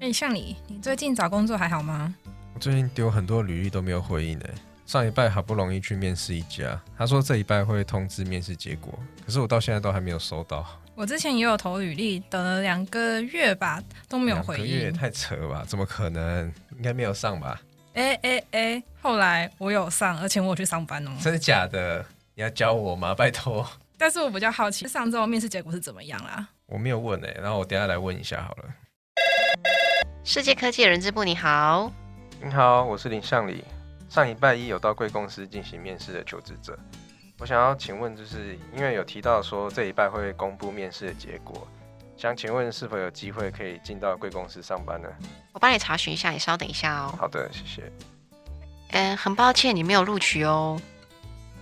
哎，像你，你最近找工作还好吗？我最近丢很多履历都没有回应哎。上一拜好不容易去面试一家，他说这一拜会通知面试结果，可是我到现在都还没有收到。我之前也有投履历，等了两个月吧，都没有回应。两个月太扯了吧？怎么可能？应该没有上吧？哎哎哎！后来我有上，而且我有去上班哦。真的假的？你要教我吗？拜托。但是我比较好奇，上周面试结果是怎么样啦？我没有问诶，然后我等下来问一下好了。世界科技人资部，你好。你好，我是林向礼。上礼拜一有到贵公司进行面试的求职者，我想要请问，就是因为有提到说这一拜会公布面试的结果，想请问是否有机会可以进到贵公司上班呢？我帮你查询一下，你稍等一下哦。好的，谢谢。嗯，很抱歉你没有录取哦。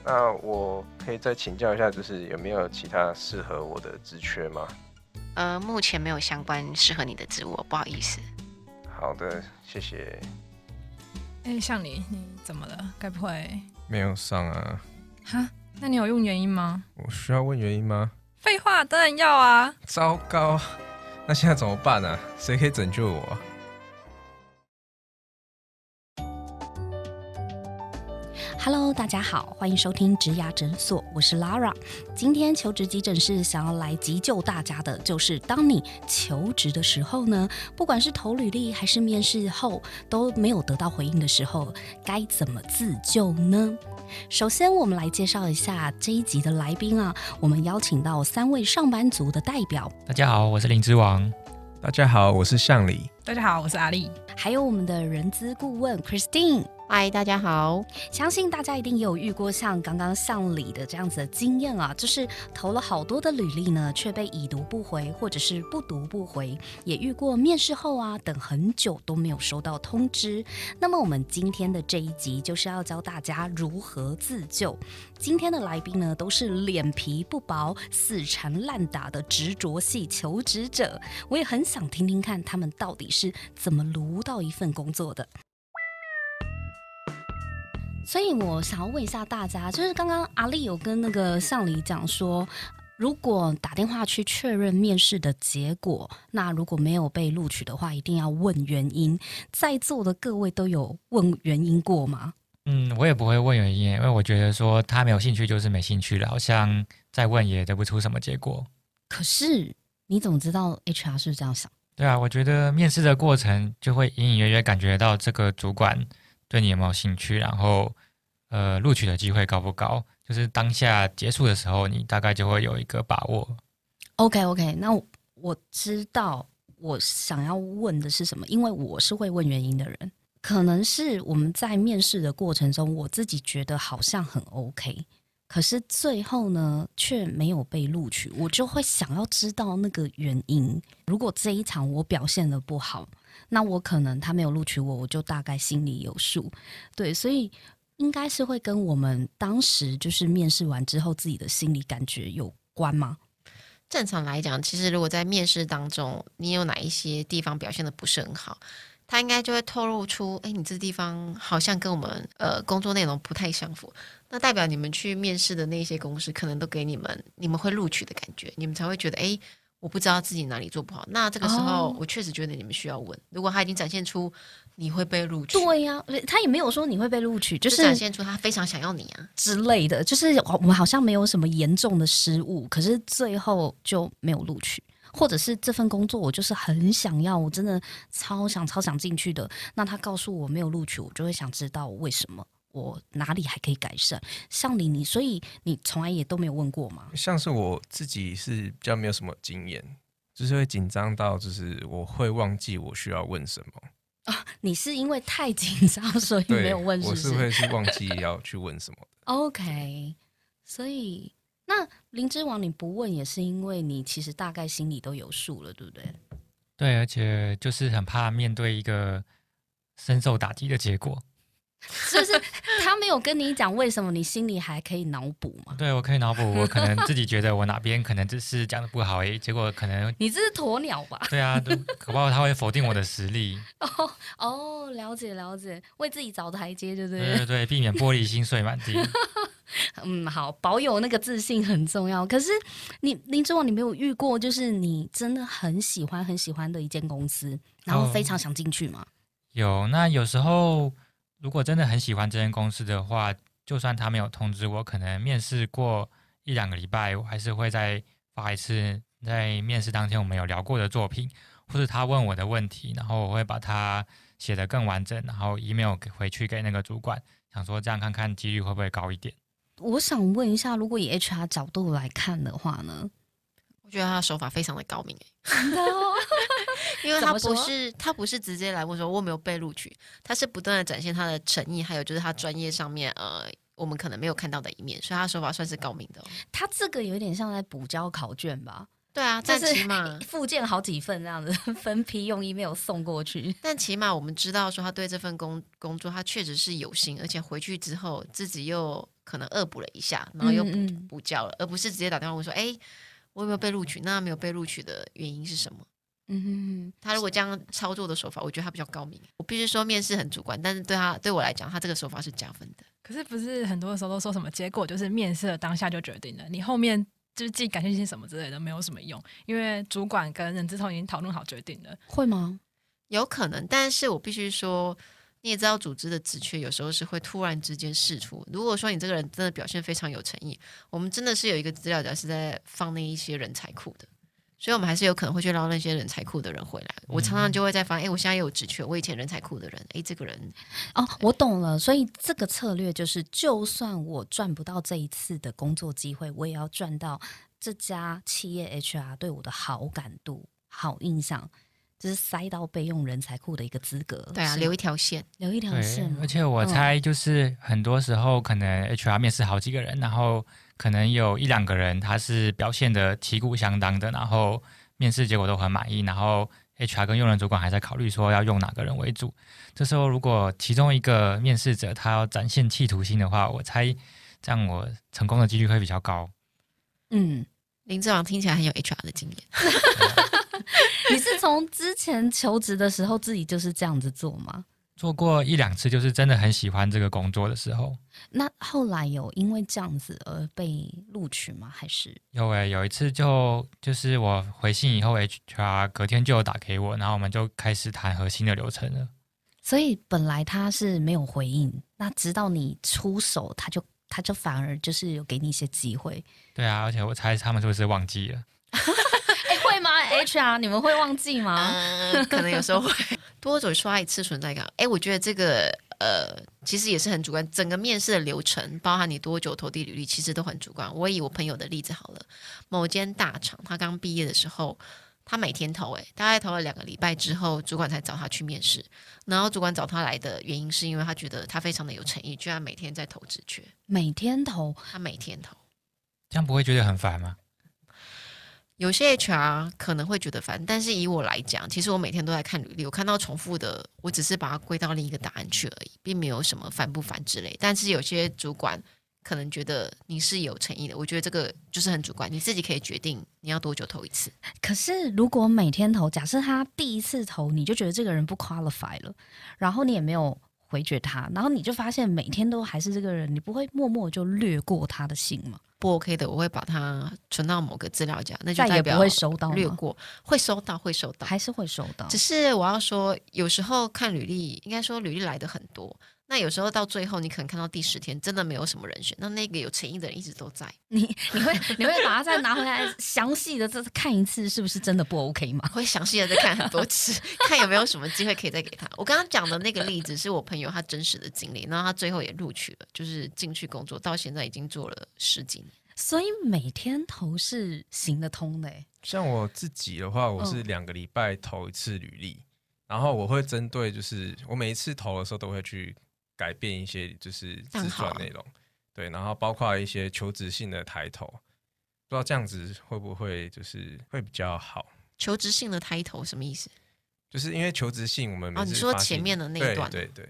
那我可以再请教一下，就是有没有其他适合我的职缺吗？呃，目前没有相关适合你的职务，不好意思。好的，谢谢。哎，像你，你怎么了？该不会没有上啊？哈？那你有用原因吗？我需要问原因吗？废话，当然要啊！糟糕，那现在怎么办呢？谁可以拯救我？Hello，大家好，欢迎收听植牙诊所，我是 Lara。今天求职急诊室想要来急救大家的，就是当你求职的时候呢，不管是投履历还是面试后都没有得到回应的时候，该怎么自救呢？首先，我们来介绍一下这一集的来宾啊，我们邀请到三位上班族的代表。大家好，我是林之王。大家好，我是向里。大家好，我是阿丽。还有我们的人资顾问 Christine。嗨，大家好！相信大家一定也有遇过像刚刚像李的这样子的经验啊，就是投了好多的履历呢，却被已读不回，或者是不读不回。也遇过面试后啊，等很久都没有收到通知。那么我们今天的这一集就是要教大家如何自救。今天的来宾呢，都是脸皮不薄、死缠烂打的执着系求职者。我也很想听听看他们到底是怎么撸到一份工作的。所以我想要问一下大家，就是刚刚阿丽有跟那个向里讲说，如果打电话去确认面试的结果，那如果没有被录取的话，一定要问原因。在座的各位都有问原因过吗？嗯，我也不会问原因，因为我觉得说他没有兴趣就是没兴趣了，好像再问也得不出什么结果。可是你怎么知道 HR 是这样想？对啊，我觉得面试的过程就会隐隐约约感觉到这个主管。对你有没有兴趣？然后，呃，录取的机会高不高？就是当下结束的时候，你大概就会有一个把握。OK，OK，那我知道我想要问的是什么，因为我是会问原因的人。可能是我们在面试的过程中，我自己觉得好像很 OK，可是最后呢却没有被录取，我就会想要知道那个原因。如果这一场我表现的不好。那我可能他没有录取我，我就大概心里有数，对，所以应该是会跟我们当时就是面试完之后自己的心理感觉有关吗？正常来讲，其实如果在面试当中，你有哪一些地方表现的不是很好，他应该就会透露出，哎，你这地方好像跟我们呃工作内容不太相符，那代表你们去面试的那些公司可能都给你们你们会录取的感觉，你们才会觉得，哎。我不知道自己哪里做不好，那这个时候我确实觉得你们需要问。如果他已经展现出你会被录取，对呀，他也没有说你会被录取，就是展现出他非常想要你啊之类的。就是我们好像没有什么严重的失误，可是最后就没有录取，或者是这份工作我就是很想要，我真的超想超想进去的。那他告诉我没有录取，我就会想知道为什么。我哪里还可以改善？像你，你所以你从来也都没有问过吗？像是我自己是比较没有什么经验，就是会紧张到，就是我会忘记我需要问什么啊。你是因为太紧张，所以没有问？我是会是忘记要去问什么。OK，所以那灵芝王你不问也是因为你其实大概心里都有数了，对不对？对，而且就是很怕面对一个深受打击的结果。就是他没有跟你讲为什么，你心里还可以脑补吗？对，我可以脑补，我可能自己觉得我哪边可能只是讲的不好诶，结果可能你这是鸵鸟吧？对啊，可不好他会否定我的实力。哦哦，了解了解，为自己找台阶，对 不对？对对对，避免玻璃心碎满地。嗯，好，保有那个自信很重要。可是你林志王，你没有遇过，就是你真的很喜欢很喜欢的一间公司，然后非常想进去吗？有，那有时候如果真的很喜欢这间公司的话，就算他没有通知我，可能面试过一两个礼拜，我还是会再发一次，在面试当天我们有聊过的作品，或是他问我的问题，然后我会把它写得更完整，然后 email 给回去给那个主管，想说这样看看几率会不会高一点。我想问一下，如果以 HR 角度来看的话呢？我觉得他的手法非常的高明、欸，真的哦，因为他不是他不是直接来问说我有没有被录取，他是不断的展现他的诚意，还有就是他专业上面呃我们可能没有看到的一面，所以他手法算是高明的、哦。他这个有点像在补交考卷吧？对啊，但就是起码 附件好几份这样子，分批用 email 送过去。但起码我们知道说他对这份工工作他确实是有心，而且回去之后自己又可能恶补了一下，然后又补补交了，而不是直接打电话问说，哎，我有没有被录取？那没有被录取的原因是什么？嗯哼他如果这样操作的手法，我觉得他比较高明。我必须说面试很主观，但是对他对我来讲，他这个手法是加分的。可是不是很多的时候都说什么结果就是面试的当下就决定了，你后面就是自己感兴趣什么之类的没有什么用，因为主管跟人资通已经讨论好决定了。会吗？有可能，但是我必须说，你也知道，组织的职缺有时候是会突然之间释出。如果说你这个人真的表现非常有诚意，我们真的是有一个资料夹是在放那一些人才库的，所以我们还是有可能会去捞那些人才库的人回来。我常常就会在发现，哎，我现在有职缺，我以前人才库的人，哎，这个人哦，我懂了。所以这个策略就是，就算我赚不到这一次的工作机会，我也要赚到这家企业 HR 对我的好感度、好印象，就是塞到备用人才库的一个资格。对啊，留一条线。留一条线，而且我嗯猜就是很多时候可能 HR 面试好几个人，然后可能有一两个人他是表现的旗鼓相当的，然后面试结果都很满意，然后 HR 跟用人主管还在考虑说要用哪个人为主。这时候如果其中一个面试者他要展现企图心的话，我猜这样我成功的几率会比较高。嗯，林志王听起来很有 HR 的经验。你是从之前求职的时候自己就是这样子做吗？做过一两次，就是真的很喜欢这个工作的时候，那后来有因为这样子而被录取吗？还是有诶、有一次就就是我回信以后，HR 隔天就有打给我，然后我们就开始谈核心的流程了。所以本来他是没有回应，那直到你出手，他就他就反而就是有给你一些机会。对啊，而且我猜他们是不是忘记了？吗？HR 你们会忘记吗？嗯，可能有时候会 多久刷一次存在感。哎，我觉得这个呃，其实也是很主观。整个面试的流程，包含你多久投递履历，其实都很主观。我以我朋友的例子好了，某间大厂，他刚毕业的时候，他每天投、哎，大概投了两个礼拜之后，主管才找他去面试。然后主管找他来的原因，是因为他觉得他非常的有诚意，居然每天在投职缺，每天投，他每天投。这样不会觉得很烦吗？有些 HR 可能会觉得烦，但是以我来讲，其实我每天都在看履历，我看到重复的，我只是把它归到另一个答案去而已，并没有什么烦不烦之类。但是有些主管可能觉得你是有诚意的，我觉得这个就是很主观，你自己可以决定你要多久投一次。可是如果每天投，假设他第一次投你就觉得这个人不 qualify 了，然后你也没有回绝他，然后你就发现每天都还是这个人，你不会默默就略过他的信吗？不 OK 的，我会把它存到某个资料夹，那就代表不会收到？略过，会收到，会收到。还是会收到只？是我要说，有时候看履历，应该说履历来的很多，那有时候到最后，你可能看到第十天，真的没有什么人选，那那个有诚意的人一直都在，你你会你会把它再拿回来详细的再看一次，是不是真的不 OK 吗？会详细的再看很多次，看有没有什么机会可以再给他。我刚刚讲的那个例子是我朋友他真实的经历，然后他最后也录取了，就是进去工作，到现在已经做了十几年。所以每天投是行得通的、欸，像我自己的话，我是两个礼拜投一次履历，然后我会针对就是我每一次投的时候都会去改变一些就是自这样好传内容，对，然后包括一些求职性的抬头，不知道这样子会不会就是会比较好？求职性的 title 什么意思？就是因为求职性我们哦你说前面的那一段对对对，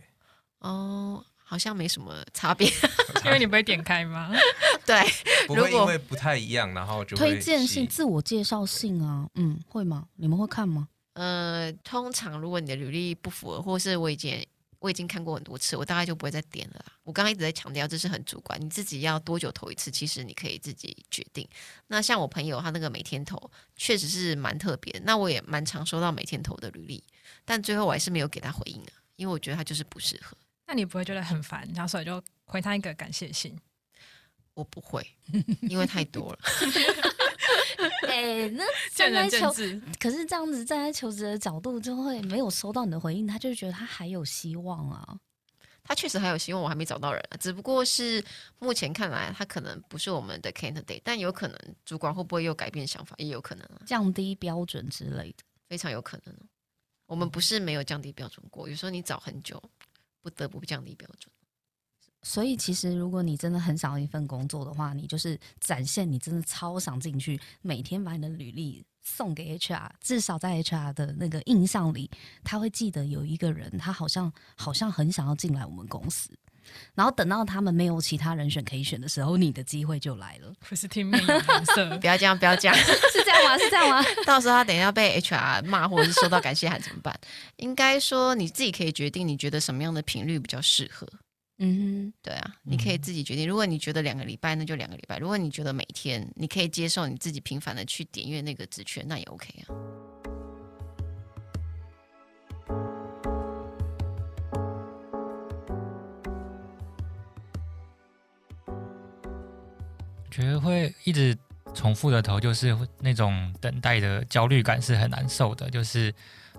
哦，好像没什么差别。因为你不会点开吗？对，不会如果因为不太一样，然后就推荐性、自我介绍性啊，嗯，会吗？你们会看吗？呃，通常如果你的履历不符合，或是我以前我已经看过很多次，我大概就不会再点了啦。我刚刚一直在强调，这是很主观，你自己要多久投一次，其实你可以自己决定。那像我朋友他那个每天投，确实是蛮特别的。那我也蛮常收到每天投的履历，但最后我还是没有给他回应啊，因为我觉得他就是不适合。那你不会觉得很烦，然后所以就回他一个感谢信？我不会，因为太多了。哎、那 站在求，职。可是这样子站在求职的角度，就会没有收到你的回应，他就觉得他还有希望啊。他确实还有希望，我还没找到人啊，只不过是目前看来，他可能不是我们的 candidate，但有可能主管会不会又改变想法，也有可能啊，降低标准之类的。非常有可能哦。我们不是没有降低标准过，有时候你找很久，不得不降低标准。所以其实如果你真的很想要一份工作的话，你就是展现你真的超想进去，每天把你的履历送给 HR，至少在 HR 的那个印象里，他会记得有一个人，他好像好像很想要进来我们公司。然后等到他们没有其他人选可以选的时候，你的机会就来了，不是听面有颜色 不，要这样，不要这样，是这样吗？是这样吗？到时候他等一下被 HR 骂，或者是收到感谢函怎么办？应该说你自己可以决定，你觉得什么样的频率比较适合。嗯对啊，你可以自己决定。如果你觉得两个礼拜，那就两个礼拜；如果你觉得每天，你可以接受你自己频繁的去点阅那个职缺，那也 OK 啊。觉得会一直重复的投，就是那种等待的焦虑感是很难受的。就是，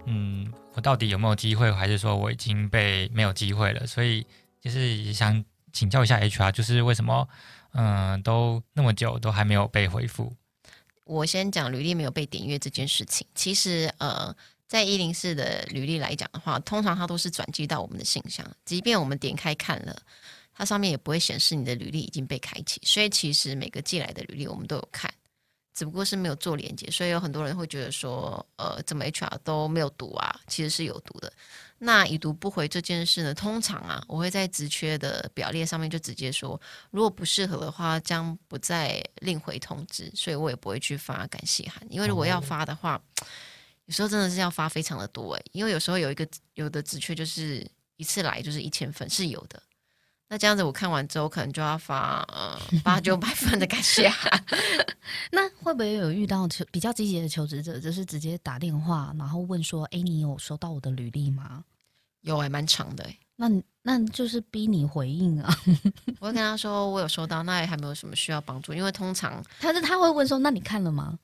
嗯，我到底有没有机会，还是说我已经被没有机会了？所以就是想请教一下 HR，就是为什么，嗯、都那么久都还没有被回复？我先讲履历没有被点阅这件事情。其实，呃，在一零四的履历来讲的话，通常它都是转寄到我们的信箱，即便我们点开看了，它上面也不会显示你的履历已经被开启。所以，其实每个寄来的履历我们都有看，只不过是没有做连接。所以有很多人会觉得说，呃，怎么 HR 都没有读啊？其实是有读的。那已读不回这件事呢，通常啊，我会在职缺的表列上面就直接说，如果不适合的话，将不再另回通知，所以我也不会去发感谢函，因为如果要发的话，有时候真的是要发非常的多诶，因为有时候有一个有的职缺就是一次来就是一千份是有的，那这样子我看完之后可能就要发呃八九百分的感谢函，那会不会有遇到求比较积极的求职者，就是直接打电话，然后问说：“哎，你有收到我的履历吗有还蛮长的诶，？”那那就是逼你回应啊。我会跟他说我有收到，那也还没有什么需要帮助，因为通常他是他会问说：“那你看了吗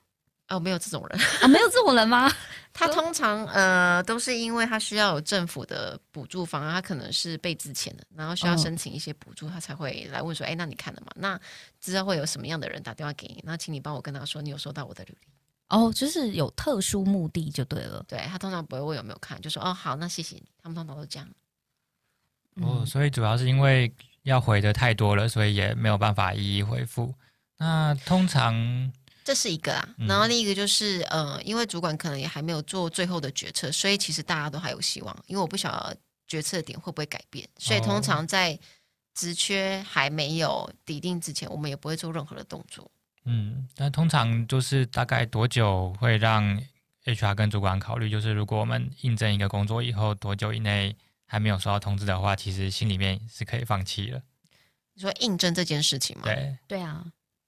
哦没有这种人。”啊，没有这种人吗？他通常呃都是因为他需要有政府的补助方案，他可能是被之前的，然后需要嗯申请一些补助，他才会来问说，哎，那你看了吗？那知道会有什么样的人打电话给你？那请你帮我跟他说，你有收到我的履历。哦，就是有特殊目的就对了。对他通常不会问有没有看，就说哦好，那谢谢你。他们通常都这样。哦，嗯所以主要是因为要回的太多了，所以也没有办法一一回复。那通常这是一个啊，嗯然后另一个就是呃，因为主管可能也还没有做最后的决策，所以其实大家都还有希望。因为我不晓得决策点会不会改变，所以通常在职缺还没有抵定之前，我们也不会做任何的动作。嗯，那通常就是大概多久会让 HR 跟主管考虑？就是如果我们应征一个工作以后多久以内还没有收到通知的话，其实心里面是可以放弃了。你说应征这件事情吗，对，对啊，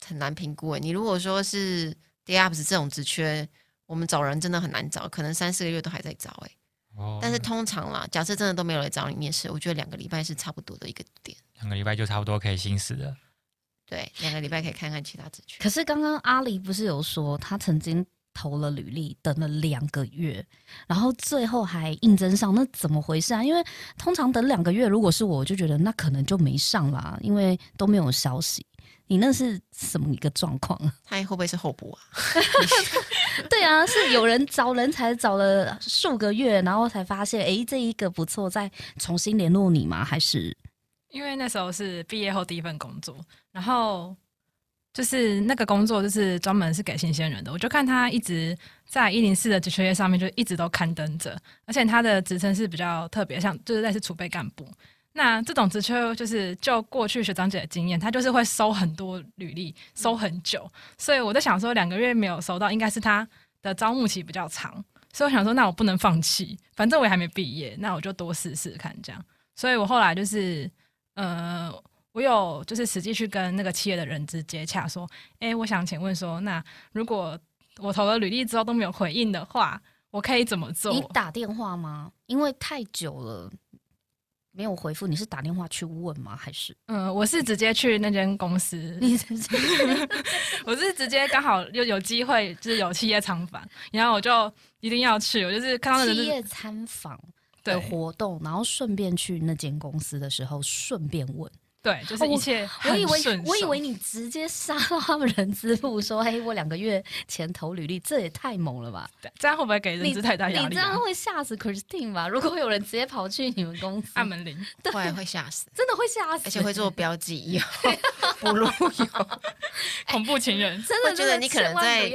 很难评估诶。你如果说是 DApps 这种职缺，我们找人真的很难找，可能三四个月都还在找诶。哦，但是通常啦，假设真的都没有来找你面试，我觉得两个礼拜是差不多的一个点。两个礼拜就差不多可以行死了。对，两个礼拜可以看看其他职缺。可是刚刚阿狸不是有说他曾经投了履历，等了两个月，然后最后还应征上，那怎么回事啊？因为通常等两个月，如果是我，我就觉得那可能就没上啦，因为都没有消息。你那是什么一个状况啊？他会不会是候补啊？对啊，是有人找人才找了数个月，然后才发现，诶，这一个不错，再重新联络你吗？还是因为那时候是毕业后第一份工作，然后就是那个工作就是专门是给新鲜人的，我就看他一直在一零四的职缺页上面就一直都刊登着，而且他的职称是比较特别，像就是类似储备干部。那这种职缺就是就过去学长姐的经验，他就是会收很多履历，收很久，所以我在想说两个月没有收到，应该是他的招募期比较长，所以我想说那我不能放弃，反正我也还没毕业，那我就多试试看这样。所以我后来就是呃，我有就是实际去跟那个企业的人资接洽，说，哎，我想请问说，那如果我投了履历之后都没有回应的话，我可以怎么做？你打电话吗？因为太久了没有回复，你是打电话去问吗？还是嗯，我是直接去那间公司，你直接 我是直接刚好又有机会，就是有企业参访，然后我就一定要去，我就是看到企业参访的活动，然后顺便去那间公司的时候，顺便问。对，就是一切我以为很顺手我以为你直接杀到他们人资部说：“嘿，我两个月前投履历，这也太猛了吧！”对这样会不会给人资太大压力、啊你这样？会吓死 Christine 吧？如果有人直接跑去你们公司，按门铃，后来会吓死，真的会吓死，而且会做标记，以后 不录有，恐怖情人。真的会觉得你可能在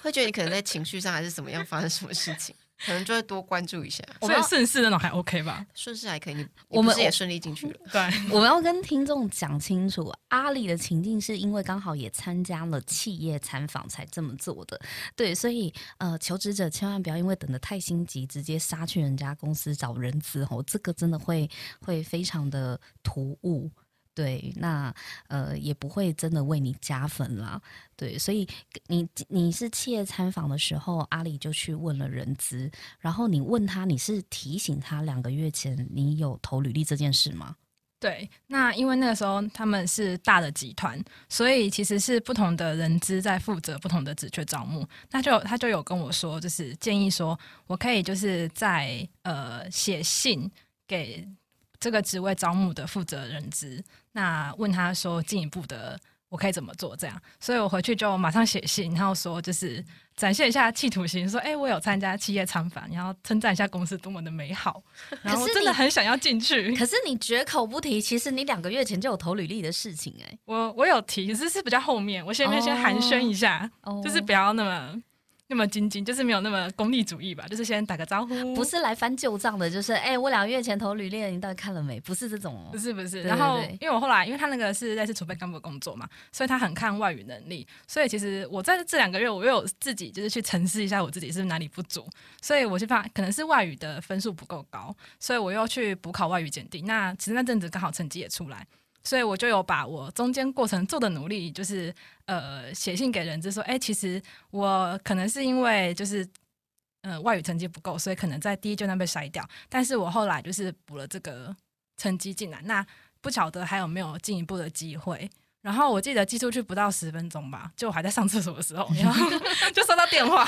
会觉得你可能在情绪上还是怎么样发生什么事情，可能就会多关注一下。所以顺势那种还 OK 吧？顺势还可以，你我们是也顺利进去了？对，我们要跟听众讲清楚，阿里的情境是因为刚好也参加了企业参访才这么做的，对，所以呃，求职者千万不要因为等的太心急，直接杀去人家公司找人资哦，这个真的会会非常的突兀。对，那呃也不会真的为你加分啦。对，所以你你是企业参访的时候，阿里就去问了人资，然后你问他，你是提醒他两个月前你有投履历这件事吗？对，那因为那个时候他们是大的集团，所以其实是不同的人资在负责不同的职缺招募。那就他就有跟我说，就是建议说我可以就是在呃写信给这个职位招募的负责人资，那问他说进一步的我可以怎么做这样。所以我回去就马上写信，然后说就是展现一下企图心，说哎、我有参加企业参访，然后称赞一下公司多么的美好，然后真的很想要进去。可是你绝口不提，其实你两个月前就有投履历的事情哎、我我有提，只是比较后面，我前面先寒暄一下，哦就是不要那么那么精进，就是没有那么功利主义吧，就是先打个招呼，不是来翻旧账的，就是哎、我两个月前投履历了，你到底看了没？不是这种哦不。是不是，对然后因为我后来，因为他那个是类似储备干部的工作嘛，所以他很看外语能力，所以其实我在这两个月，我又有自己就是去沉思一下我自己是是哪里不足，所以我就怕可能是外语的分数不够高，所以我又去补考外语检定。那其实那阵子刚好成绩也出来，所以我就有把我中间过程做的努力，就是呃写信给人资说，哎、其实我可能是因为就是。呃，外语成绩不够，所以可能在第一阶段被筛掉。但是我后来就是补了这个成绩进来，那不晓得还有没有进一步的机会。然后我记得寄出去不到十分钟吧，就我还在上厕所的时候，然后就收到电话，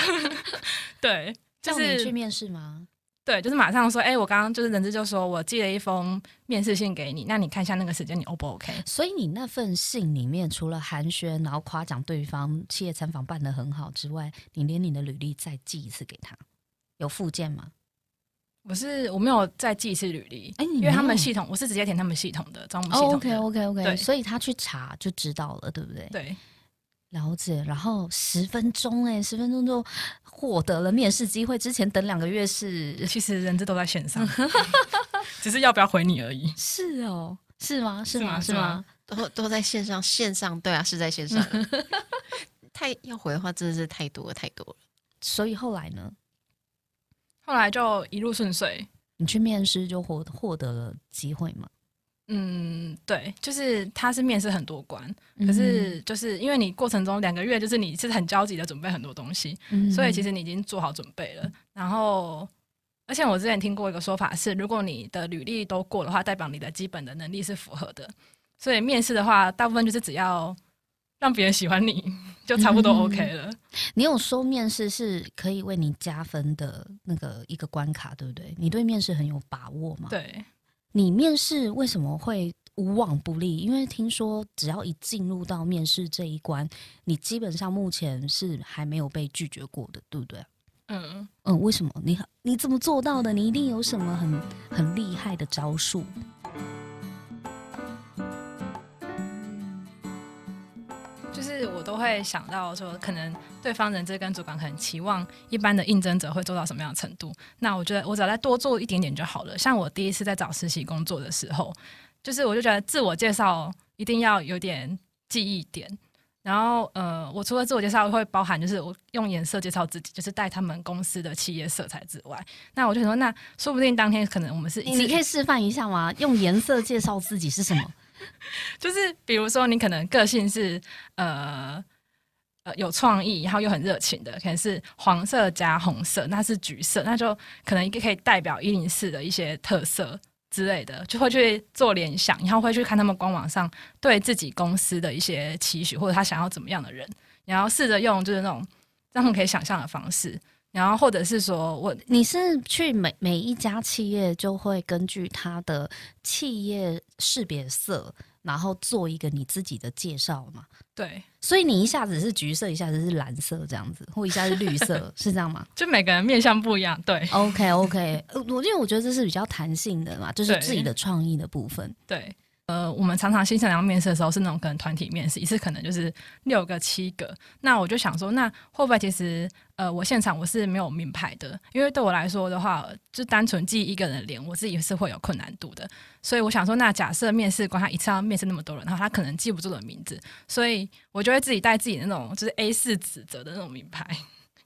对，就叫你去面试吗？对，就是马上说，哎、我刚刚就是人资就说我寄了一封面试信给你，那你看一下那个时间，你 O 不 OK？所以你那份信里面，除了寒暄，然后夸奖对方企业参访办得很好之外，你连你的履历再寄一次给他，有附件吗？我是我没有再寄一次履历，因为他们系统我是直接填他们系统的招募系统，OK OK OK，所以他去查就知道了，对不对？对，了解。然后十分钟哎，十分钟就获得了面试机会，之前等两个月是其实人资都在线上 只是要不要回你而已。是哦，是吗？是吗？是吗是吗？都都在线上，线上对啊，是在线上。太要回的话，真的是太多了，太多了。所以后来呢，后来就一路顺遂，你去面试就获获得了机会嘛？嗯，对，就是他是面试很多关，嗯可是就是因为你过程中两个月，就是你是很焦急的准备很多东西，嗯所以其实你已经做好准备了。然后，而且我之前听过一个说法是，如果你的履历都过的话，代表你的基本的能力是符合的。所以面试的话，大部分就是只要让别人喜欢你，就差不多嗯 OK 了。你有说面试是可以为你加分的那个一个关卡，对不对？你对面试很有把握吗？，对，你面试为什么会无往不利？因为听说只要一进入到面试这一关，你基本上目前是还没有被拒绝过的，对不对？嗯，嗯，为什么？你你怎么做到的？你一定有什么很很厉害的招数？是我都会想到说，可能对方人资跟主管很期望一般的应征者会做到什么样的程度。那我觉得我只要再多做一点点就好了。像我第一次在找实习工作的时候，就是我就觉得自我介绍一定要有点记忆点，然后呃，我除了自我介绍会包含就是我用颜色介绍自己，就是带他们公司的企业色彩之外，那我就说，那说不定当天可能我们是你你可以示范一下吗？用颜色介绍自己是什么？就是比如说你可能个性是呃呃有创意，然后又很热情的，可能是黄色加红色，那是橘色，那就可能一个可以代表一零四的一些特色之类的，就会去做联想，然后会去看他们官网上对自己公司的一些期许，或者他想要怎么样的人，然后试着用就是那种让他们可以想象的方式。然后或者是说我你是去每每一家企业就会根据它的企业识别色，然后做一个你自己的介绍嘛？对，所以你一下子是橘色，一下子是蓝色这样子，或一下是绿色，是这样吗就每个人面相不一样，对？OK OK，呃我因为我觉得这是比较弹性的嘛，就是自己的创意的部分。对。呃，我们常常新生要面试的时候是那种可能团体面试，一次可能就是六个七个。那我就想说，那会不会其实呃，我现场我是没有名牌的，因为对我来说的话，就单纯记一个人的脸，我自己是会有困难度的。所以我想说，那假设面试官他一次要面试那么多人，然后他可能记不住的名字，所以我就会自己带自己的那种就是 A 四纸折的那种名牌，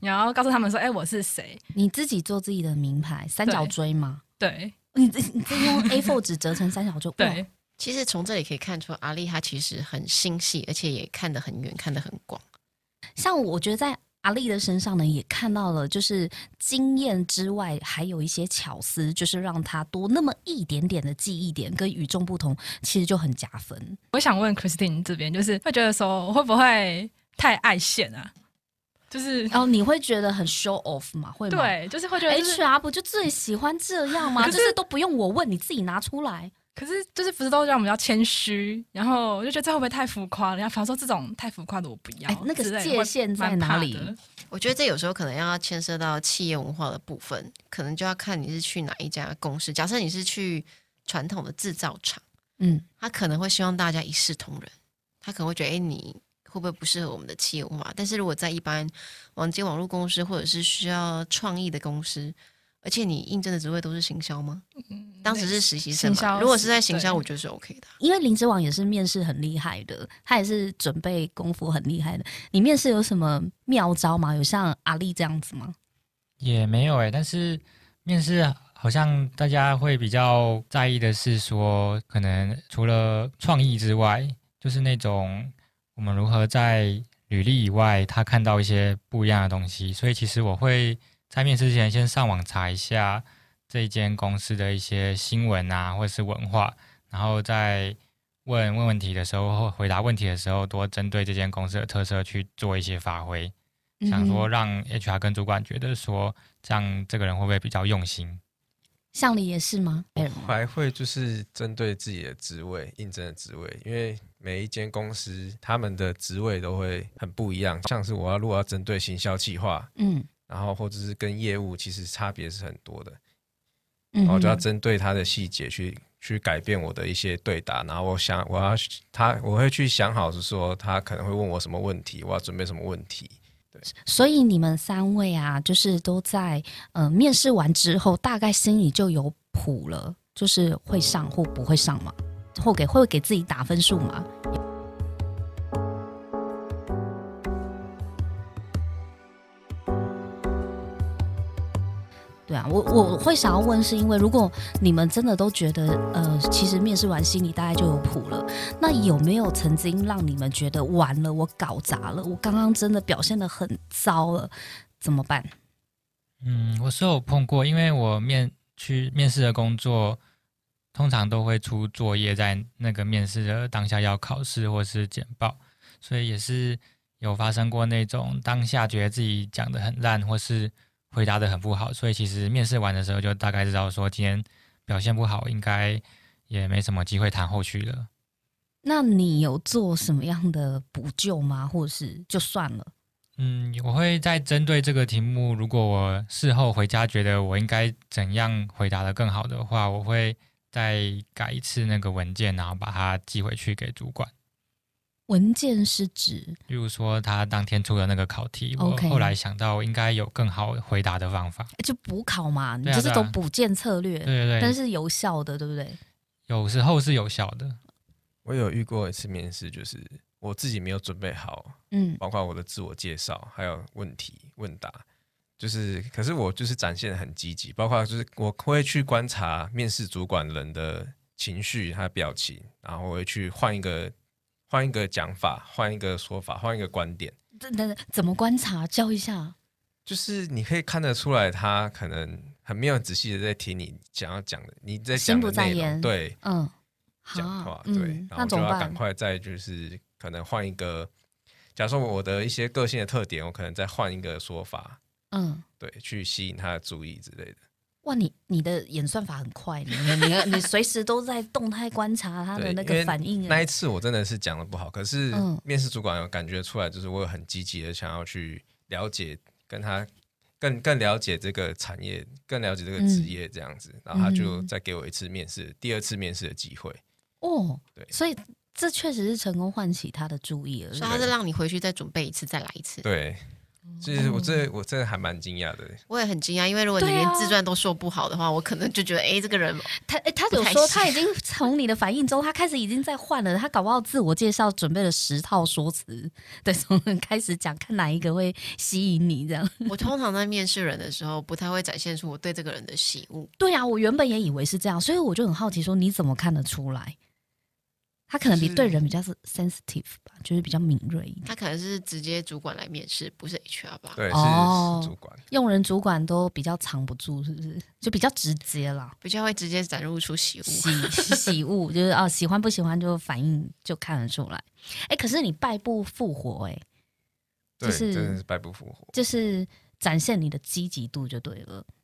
然后告诉他们说，哎、我是谁？你自己做自己的名牌，三角锥吗？对你自你自己用 A4 纸折成三角锥，对，其实从这里可以看出，阿丽她其实很心细，而且也看得很远，看得很广。像我觉得在阿丽的身上呢，也看到了，就是经验之外，还有一些巧思，就是让她多那么一点点的记忆点，跟与众不同，其实就很加分。我想问 Christine 这边，就是会觉得说，我会不会太爱现啊？就是然后你会觉得很 show off 吗？会吗？对，就是会觉得、就是，，HR 不就最喜欢这样吗？就是是都不用我问，你自己拿出来。可是就是不是都让我们要谦虚，然后我就觉得这会不会太浮夸了？然后反而说这种太浮夸的我不要哎，那个界限在哪里我觉得这有时候可能要牵涉到企业文化的部分，可能就要看你是去哪一家公司。假设你是去传统的制造厂，嗯，他可能会希望大家一视同仁，他可能会觉得，哎，你会不会不适合我们的企业文化？但是如果在一般网接网络公司或者是需要创意的公司，而且你应征的职位都是行销吗？当时是实习生行销嘛，如果是在行销，我觉得是 OK 的。因为林之网也是面试很厉害的，他也是准备功夫很厉害的。你面试有什么妙招吗？有像阿丽这样子吗？也没有诶、但是面试好像大家会比较在意的是说，可能除了创意之外，就是那种我们如何在履历以外，他看到一些不一样的东西。所以其实我会在面试之前先上网查一下这一间公司的一些新闻啊，或者是文化，然后再问问问题的时候或回答问题的时候，多针对这间公司的特色去做一些发挥。想说嗯让 HR 跟主管觉得说，这样这个人会不会比较用心？像你也是吗？我还会就是针对自己的职位应征的职位，因为每一间公司他们的职位都会很不一样。像是我要如果要针对行销计划，嗯然后或者是跟业务，其实差别是很多的。嗯然后就要针对他的细节去去改变我的一些对答。然后我想我要他我会去想好是说他可能会问我什么问题，我要准备什么问题。所以你们三位啊，就是都在呃面试完之后，大概心里就有谱了，就是会上或不会上嘛，或给会给自己打分数嘛。对啊，我我会想要问，是因为如果你们真的都觉得，呃，其实面试完心里大概就有谱了，那有没有曾经让你们觉得完了，我搞砸了，我刚刚真的表现的很糟了，怎么办？嗯，我是有碰过，因为我面去面试的工作，通常都会出作业，在那个面试的当下要考试或是简报，所以也是有发生过那种当下觉得自己讲的很烂，或是回答的很不好，所以其实面试完的时候就大概知道说今天表现不好，应该也没什么机会谈后续了。那你有做什么样的补救吗？或者是就算了？嗯，我会再针对这个题目，如果我事后回家觉得我应该怎样回答的更好的话，我会再改一次那个文件，然后把它寄回去给主管。文件是指例如说，他当天出的那个考题，我 OK 后来想到应该有更好回答的方法。就补考嘛，你这是种补件策略，对对对，但是有效的，对不对？有时候是有效的。我有遇过一次面试，就是我自己没有准备好，嗯包括我的自我介绍，还有问题问答，就是可是我就是展现的很积极，包括就是我会去观察面试主管人的情绪、他的表情，然后我会去换一个换一个讲法，换一个说法，换一个观点。等等等，怎么观察？教一下。就是你可以看得出来，他可能很没有仔细的在听你想要讲的，你在讲的内容，对，嗯，讲话，对，嗯，然后就？要赶快再就是可能换一个，假如说我的一些个性的特点，我可能再换一个说法，嗯，对，去吸引他的注意之类的。哇，你你的演算法很快，你你你随时都在动态观察他的那个反应欸。那一次我真的是讲的不好，可是嗯面试主管有感觉出来，就是我有很积极的想要去了解，跟他更更了解这个产业，更了解这个职业这样子，然后他就嗯再给我一次面试，第二次面试的机会。哦，对所以这确实是成功唤起他的注意了。所以他是让你回去再准备一次，再来一次。对，就是我这我真的还蛮惊讶的。我也很惊讶，因为如果你连自传都说不好的话，我可能就觉得，哎，这个人他诶他有说他已经从你的反应中，他开始已经在换了，他搞不好自我介绍准备了十套说辞，对，从开始讲，看哪一个会吸引你这样。我通常在面试人的时候，不太会展现出我对这个人的喜恶。对啊，我原本也以为是这样，所以我就很好奇，说你怎么看得出来？他可能比对人比较是 sensitive 吧，就是比较敏锐一点。他可能是直接主管来面试，不是 HR 吧？对，是哦是主管。用人主管都比较藏不住，是不是？就比较直接啦，比较会直接展露出喜恶。喜喜恶 就是啊，喜欢不喜欢就反应就看得出来。哎，可是你败不复活、哎，对，就是真的是败不复活。就是展现你的积极度就对了。嗯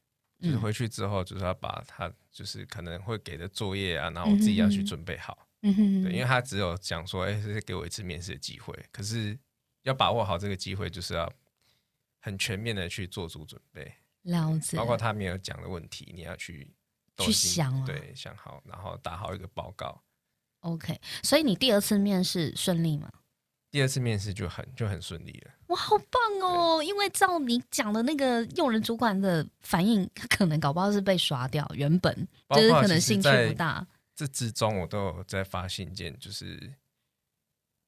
就是回去之后，就是要把他就是可能会给的作业啊，然后我自己要去准备好。嗯哼对，因为他只有讲说，哎、这是给我一次面试的机会，可是要把握好这个机会，就是要很全面的去做足准备，了解，包括他没有讲的问题，你要去去想啊对，想好，然后打好一个报告。OK。所以你第二次面试顺利吗？第二次面试就很就很顺利了，哇，好棒哦！因为照你讲的那个用人主管的反应，他可能搞不好是被刷掉，原本就是可能兴趣不大。这之中我都有在发信件，就是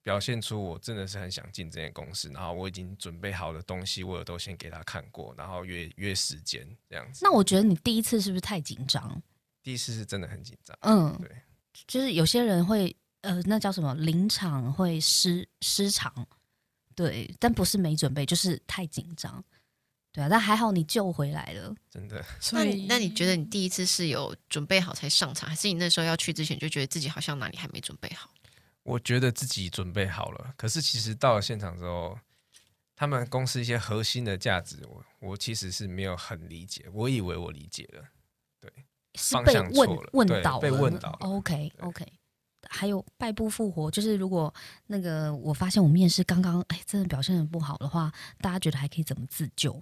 表现出我真的是很想进这间公司，然后我已经准备好的东西，我有都先给他看过，然后约约时间这样子。那我觉得你第一次是不是太紧张？第一次是真的很紧张，嗯，对，就是有些人会呃，那叫什么临场会失失常，对，但不是没准备，就是太紧张。对啊，但还好你救回来了。真的 那所以你那你觉得你第一次是有准备好才上场，还是你那时候要去之前就觉得自己好像哪里还没准备好？我觉得自己准备好了，可是其实到了现场之后，他们公司一些核心的价值，我我其实是没有很理解，我以为我理解了，是被方向错问了问倒，被问倒了 OK OK 还有败不复活，就是如果那个我发现我面试刚刚哎真的表现的不好的话，大家觉得还可以怎么自救？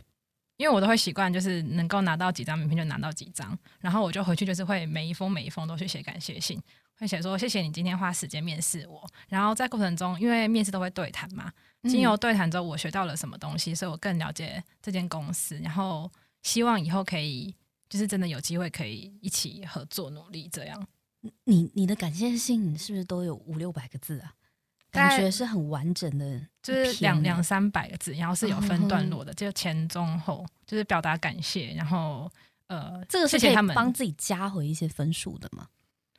因为我都会习惯，就是能够拿到几张名片就拿到几张，然后我就回去就是会每一封每一封都去写感谢信，会写说谢谢你今天花时间面试我，然后在过程中，因为面试都会对谈嘛，经由对谈之后，我学到了什么东西，所以我更了解这间公司，然后希望以后可以就是真的有机会可以一起合作努力这样。你你的感谢信是不是都有五六百个字啊？感觉是很完整的就是两两三百个字，然后是有分段落的，就前中后，就是表达感谢，然后呃，这个是可以帮自己加回一些分数的吗？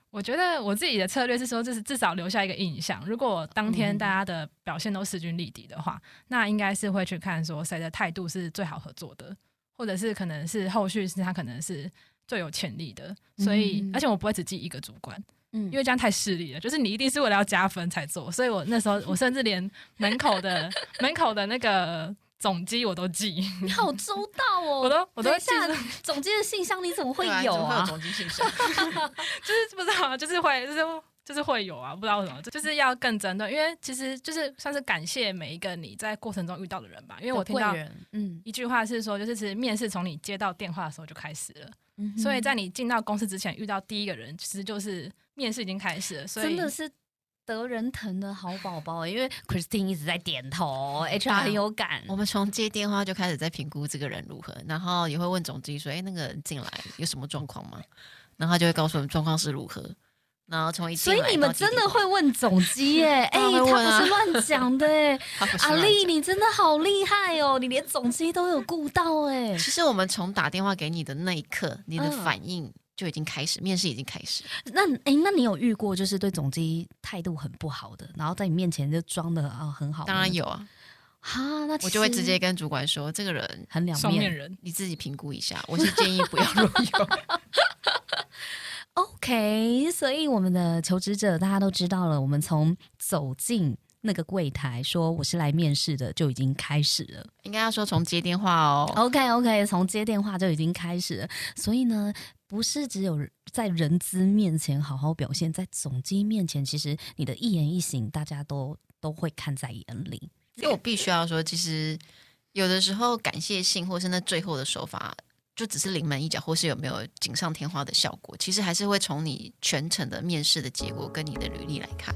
我觉得我自己的策略是说，就是至少留下一个印象。如果当天嗯大家的表现都势均力敌的话，那应该是会去看说谁的态度是最好合作的，或者是可能是后续是他可能是最有潜力的。所以，嗯而且我不会只记一个主管，嗯因为这样太势利了。就是你一定是为了要加分才做，所以我那时候我甚至连门口的门口的那个总机我都记，你好周到哦！我都我都记住，总机的信箱你怎么会有啊怎么会有？总机信箱？就是不知道，就是会，就是就是会有啊，不知道为什么，就是要更针对，因为其实就是算是感谢每一个你在过程中遇到的人吧。因为我听到，嗯，一句话是说，就是其实面试从你接到电话的时候就开始了，嗯所以在你进到公司之前遇到第一个人，其实就是面试已经开始了，所以真的是得人疼的好宝宝，因为 Christine 一直在点头，HR 很有感。我们从接电话就开始在评估这个人如何，然后也会问总经理说：“哎，那个人进来有什么状况吗？”然后他就会告诉我们状况是如何。然后从一所以你们真的会问总机耶？哎、当然会问啊他不是乱讲的哎。阿丽，你真的好厉害哦！你连总机都有顾到哎。其实我们从打电话给你的那一刻，你的嗯反应就已经开始，面试已经开始。那哎、那你有遇过就是对总机态度很不好的，然后在你面前就装的啊很好？当然有啊，哈，那我就会直接跟主管说，这个人很两双面人。你自己评估一下，我是建议不要录用。OK，所以我们的求职者大家都知道了，我们从走进那个柜台说我是来面试的就已经开始了。应该要说从接电话哦，OK OK，从接电话就已经开始了。所以呢，不是只有在人资面前好好表现，在总机面前，其实你的一言一行大家都都会看在眼里。因为我必须要说，其实有的时候感谢信或是那最后的手法，就只是临门一脚，或是有没有锦上添花的效果，其实还是会从你全程的面试的结果跟你的履历来看。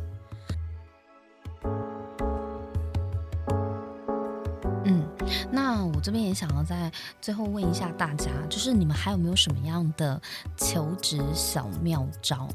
嗯，那我这边也想要在最后问一下大家，就是你们还有没有什么样的求职小妙招？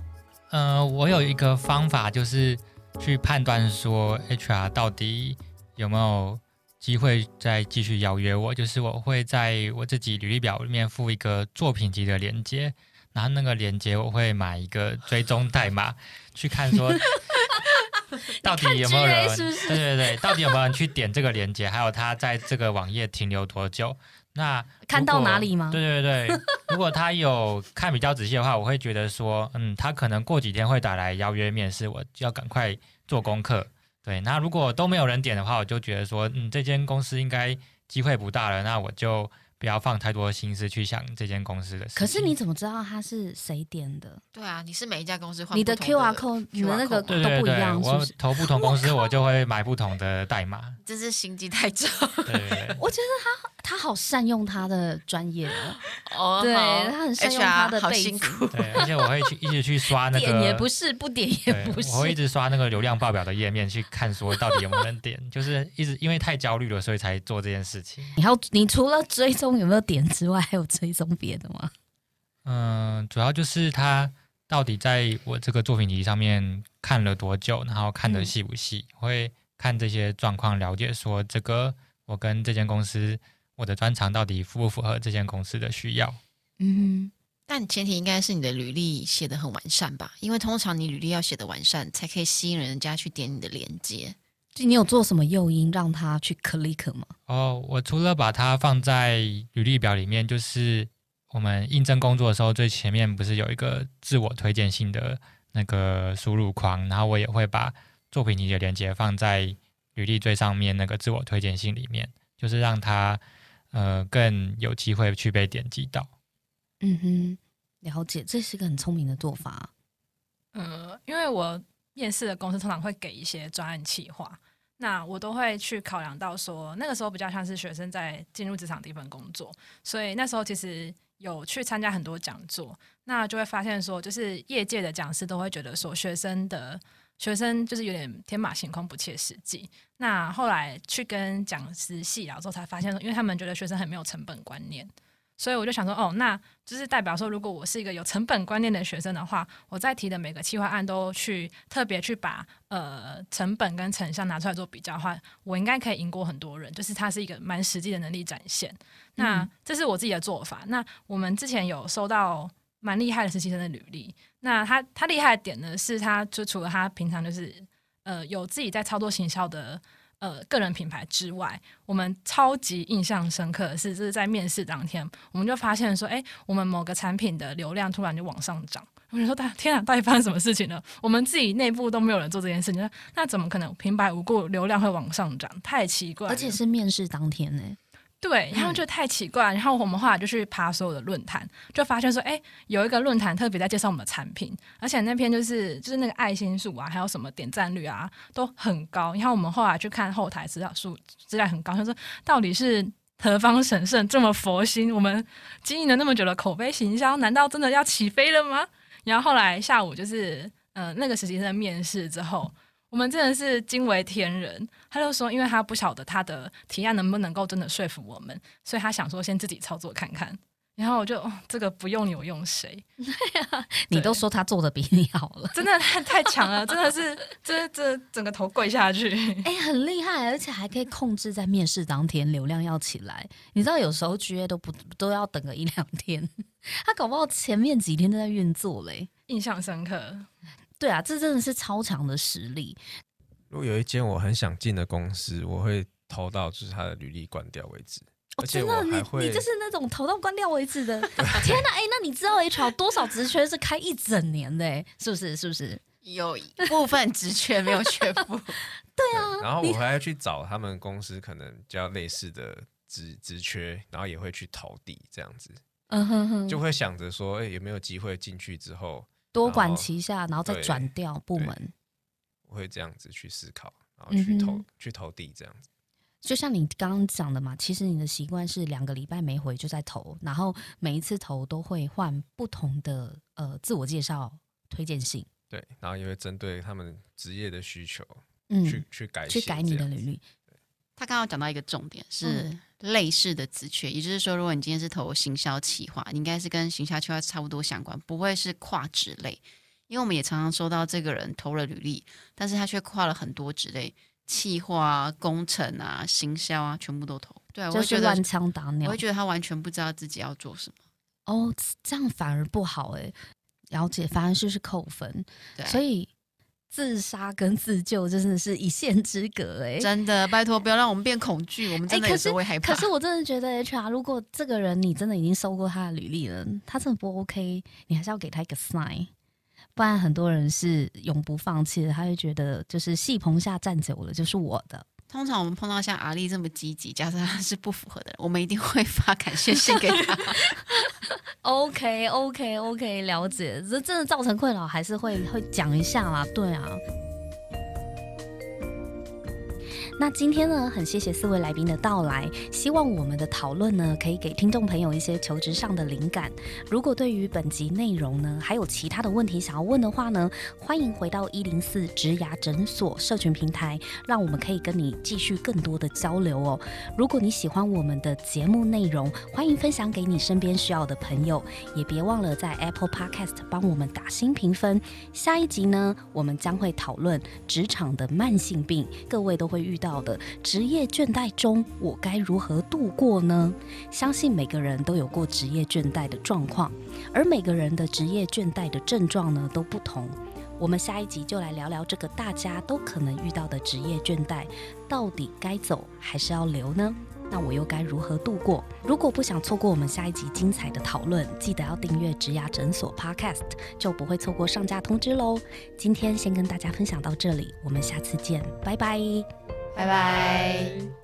呃，我有一个方法，就是去判断说 HR 到底有没有机会再继续邀约我，就是我会在我自己履历表里面附一个作品集的连接，然后那个连接我会买一个追踪代码，去看说 到底有没有人，是是对对对，到底有没有人去点这个连接，还有他在这个网页停留多久。那看到哪里吗对对对，如果他有看比较仔细的话，我会觉得说，嗯，他可能过几天会打来邀约面试，我就要赶快做功课。对，那如果都没有人点的话，我就觉得说，嗯，这间公司应该机会不大了，那我就不要放太多心思去想这间公司的事。可是你怎么知道他是谁点的？对啊，你是每一家公司换你的 QR code，你的那个都不一样，是不我是？投不同公司，我就会买不同的代码。这是心机太重对对对。我觉得他他好善用他的专业哦，哦对他很善用他的好背景辛苦。对，而且我会去一直去刷那个，点也不是，不点也，不是。我会一直刷那个流量报表的页面去看，说到底有没有人点，就是一直因为太焦虑了，所以才做这件事情。然后你除了追踪有没有点之外，还有追踪别的吗？嗯，主要就是他到底在我这个作品集上面看了多久，然后看的细不细，我会看这些状况，了解说这个我跟这间公司我的专长到底符不符合这间公司的需要。嗯，但前提应该是你的履历写得很完善吧，因为通常你履历要写得完善，才可以吸引人家去点你的链接。就你有做什么诱因让他去 click 吗？哦，我除了把它放在履历表里面，就是我们应征工作的时候，最前面不是有一个自我推荐信的那个输入框，然后我也会把作品集的链接放在履历最上面那个自我推荐信里面，就是让它呃更有机会去被点击到。嗯哼，了解，这是一个很聪明的做法。呃，因为我面试的公司通常会给一些专案企划，那我都会去考量到说，那个时候比较像是学生在进入职场第一份工作，所以那时候其实有去参加很多讲座，那就会发现说，就是业界的讲师都会觉得说，学生的学生就是有点天马行空、不切实际。那后来去跟讲师细聊之后，才发现说，因为他们觉得学生很没有成本观念。所以我就想说，哦，那就是代表说，如果我是一个有成本观念的学生的话，我在提的每个企划案都去特别去把呃成本跟成效拿出来做比较的话，我应该可以赢过很多人。就是它是一个蛮实际的能力展现。那这是我自己的做法。那我们之前有收到蛮厉害的实习生的履历，那他他厉害的点呢，是他就除了他平常就是呃有自己在操作行销的。呃，个人品牌之外，我们超级印象深刻的是，就是在面试当天，我们就发现说，哎，我们某个产品的流量突然就往上涨。我就说，大天啊，到底发生什么事情了？我们自己内部都没有人做这件事情，那那怎么可能平白无故流量会往上涨？太奇怪了，而且是面试当天呢、对，然后就太奇怪，然后我们后来就去爬所有的论坛，就发现说，哎，有一个论坛特别在介绍我们的产品，而且那篇就是就是那个爱心数啊，还有什么点赞率啊，都很高。然后我们后来去看后台资料数，资料很高，就说到底是何方神圣这么佛心？我们经营了那么久的口碑行销，难道真的要起飞了吗？然后后来下午就是呃那个实习生面试之后。我们真的是惊为天人。他就说，因为他不晓得他的提案能不能够真的说服我们，所以他想说先自己操作看看。然后我就哦，这个不用你，我用谁？你都说他做的比你好了，真的太太强了，真的是这这整个头跪下去。哎、很厉害，而且还可以控制在面试当天流量要起来。你知道有时候 GA 都不都要等个一两天，他搞不好前面几天都在运作嘞。印象深刻，对啊，这真的是超强的实力。如果有一间我很想进的公司，我会投到就是他的履历关掉为止。哦，而且真的，你你就是那种投到关掉为止的。天哪，哎、那你知道 HR 多少职缺是开一整年的、欸？是不是？是不是？有一部分职缺没有全部，对啊然后我还要去找他们公司可能比较类似的职职缺，然后也会去投递这样子，嗯哼哼，就会想着说，哎、有没有机会进去之后，多管齐下，然后再对转调部对门。我会这样子去思考，然后去投、嗯去投递这样子。就像你刚刚讲的嘛，其实你的习惯是两个礼拜没回就在投，然后每一次投都会换不同的呃自我介绍推荐信，对，然后也会针对他们职业的需求嗯，去、去改去改你的履历。他刚刚讲到一个重点是类似的职缺，也就是说，如果你今天是投行销企划，你应该是跟行销企划差不多相关，不会是跨职类。因为我们也常常收到这个人投了履历，但是他却跨了很多职类，企划、啊、工程啊、行销啊，全部都投。对，我觉得是乱枪打鸟我会。觉得他完全不知道自己要做什么。哦，这样反而不好哎、了解，反而就是扣分，对，所以自杀跟自救真的是一线之隔哎、真的拜托不要让我们变恐惧，我们真的有时哎可是候会害怕。可是我真的觉得 HR，如果这个人你真的已经收过他的履历了，他真的不 OK，你还是要给他一个 sign，不然很多人是永不放弃的，他会觉得就是戏棚下站久了就是我的。通常我们碰到像阿丽这么积极，假设他是不符合的人，我们一定会发感谢信给他。OK OK OK，了解，这真的造成困扰，还是会会讲一下啦，对啊。那今天呢，很谢谢四位来宾的到来，希望我们的讨论呢，可以给听众朋友一些求职上的灵感。如果对于本集内容呢，还有其他的问题想要问的话呢，欢迎回到一零四植牙诊所社群平台，让我们可以跟你继续更多的交流哦。如果你喜欢我们的节目内容，欢迎分享给你身边需要的朋友，也别忘了在 Apple Podcast 帮我们打新评分。下一集呢，我们将会讨论职场的慢性病，各位都会遇到到的职业倦怠中，我该如何度过呢？相信每个人都有过职业倦怠的状况，而每个人的职业倦怠的症状呢都不同。我们下一集就来聊聊这个大家都可能遇到的职业倦怠，到底该走还是要留呢？那我又该如何度过？如果不想错过我们下一集精彩的讨论，记得要订阅植牙诊所 Podcast，就不会错过上架通知喽。今天先跟大家分享到这里，我们下次见，拜拜拜拜。